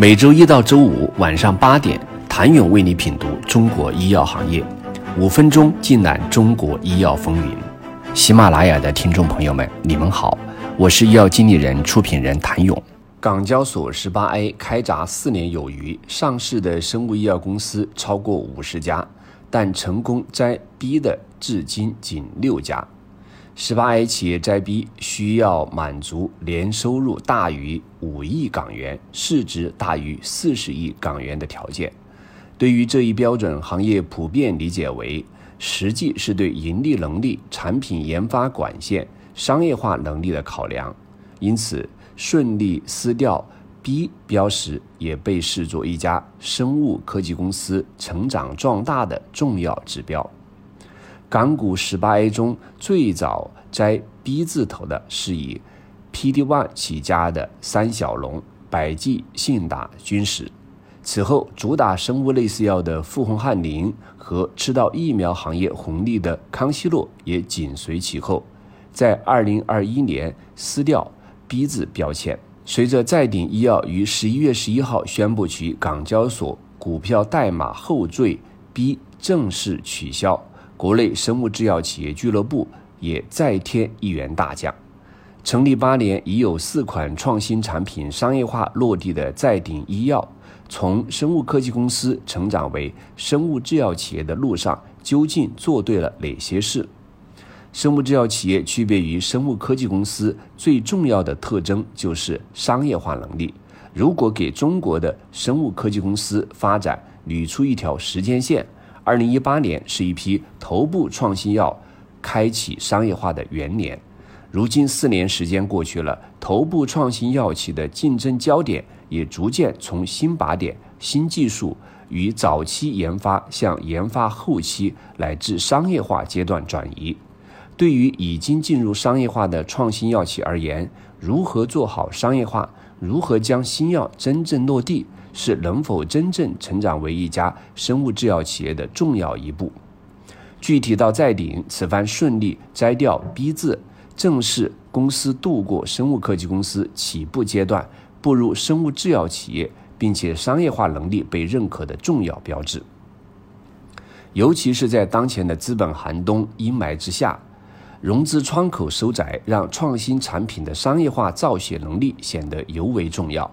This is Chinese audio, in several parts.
每周一到周五晚上八点，谭勇为你品读中国医药行业，五分钟尽览中国医药风云。喜马拉雅的听众朋友们，你们好，我是医药经理人、出品人谭勇。港交所十八 A 开闸四年有余，上市的生物医药公司超过五十家，但成功摘 B 的至今仅六家。十八 A 企业摘 B 需要满足年收入大于五亿港元、市值大于四十亿港元的条件。对于这一标准，行业普遍理解为，实际是对盈利能力、产品研发管线、商业化能力的考量。因此，顺利撕掉 B 标识也被视作一家生物科技公司成长壮大的重要指标。港股十八 A 中最早摘 B 字头的是以 PD One 起家的三小龙、百济、信达、君实。此后，主打生物类似药的富宏汉林和吃到疫苗行业红利的康希诺也紧随其后，在二零二一年撕掉 B 字标签。随着再鼎医药于十一月十一号宣布其港交所股票代码后缀 B 正式取消。国内生物制药企业俱乐部也再添一员大将。成立八年，已有四款创新产品商业化落地的在鼎医药，从生物科技公司成长为生物制药企业的路上，究竟做对了哪些事？生物制药企业区别于生物科技公司最重要的特征就是商业化能力。如果给中国的生物科技公司发展捋出一条时间线，二零一八年是一批头部创新药开启商业化的元年，如今四年时间过去了，头部创新药企的竞争焦点也逐渐从新靶点、新技术与早期研发向研发后期乃至商业化阶段转移。对于已经进入商业化的创新药企而言，如何做好商业化，如何将新药真正落地？是能否真正成长为一家生物制药企业的重要一步。具体到在鼎，此番顺利摘掉 B 字，正是公司度过生物科技公司起步阶段，步入生物制药企业，并且商业化能力被认可的重要标志。尤其是在当前的资本寒冬阴霾之下，融资窗口收窄，让创新产品的商业化造血能力显得尤为重要。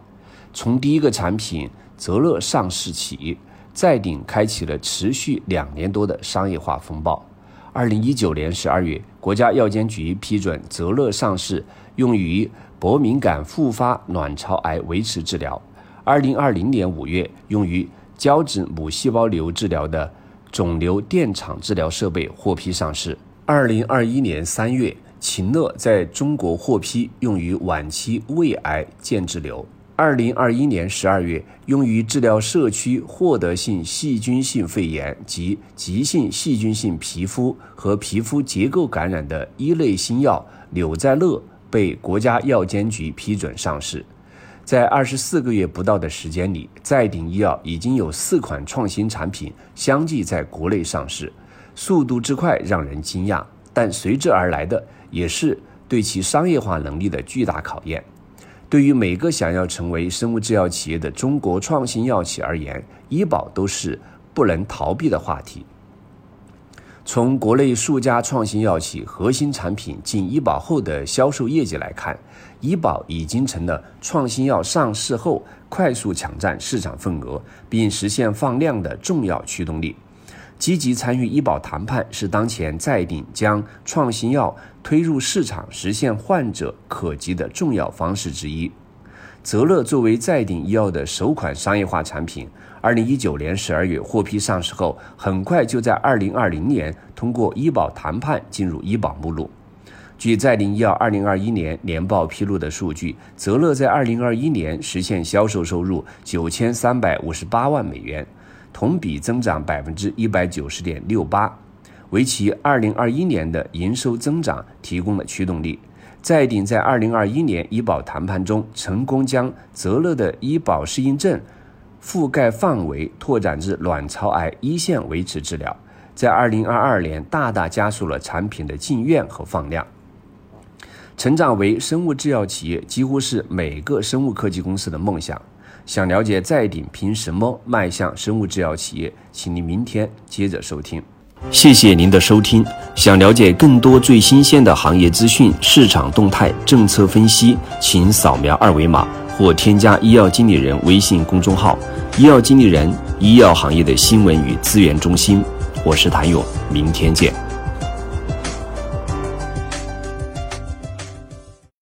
从第一个产品泽乐上市起，再鼎开启了持续两年多的商业化风暴。二零一九年十二月，国家药监局批准泽乐上市，用于薄敏感复发卵巢癌维持治疗。二零二零年五月，用于胶质母细胞瘤治疗的肿瘤电场治疗设备获批上市。二零二一年三月，秦乐在中国获批用于晚期胃癌间质瘤。二零二一年十二月，用于治疗社区获得性细菌性肺炎及急性细菌性皮肤和皮肤结构感染的一类新药柳在乐被国家药监局批准上市。在二十四个月不到的时间里，再鼎医药已经有四款创新产品相继在国内上市，速度之快让人惊讶，但随之而来的也是对其商业化能力的巨大考验。对于每个想要成为生物制药企业的中国创新药企而言，医保都是不能逃避的话题。从国内数家创新药企核心产品进医保后的销售业绩来看，医保已经成了创新药上市后快速抢占市场份额并实现放量的重要驱动力。积极参与医保谈判是当前在鼎将创新药推入市场、实现患者可及的重要方式之一。泽乐作为在鼎医药的首款商业化产品，二零一九年十二月获批上市后，很快就在二零二零年通过医保谈判进入医保目录。据在鼎医药二零二一年年报披露的数据，泽乐在二零二一年实现销售收入九千三百五十八万美元。同比增长百分之一百九十点六八，为其二零二一年的营收增长提供了驱动力。再鼎在二零二一年医保谈判中，成功将泽乐的医保适应症覆盖范围拓展至卵巢癌一线维持治疗，在二零二二年大大加速了产品的进院和放量。成长为生物制药企业，几乎是每个生物科技公司的梦想。想了解再鼎凭什么迈向生物制药企业，请您明天接着收听。谢谢您的收听。想了解更多最新鲜的行业资讯、市场动态、政策分析，请扫描二维码或添加医药经理人微信公众号“医药经理人”医药行业的新闻与资源中心。我是谭勇，明天见。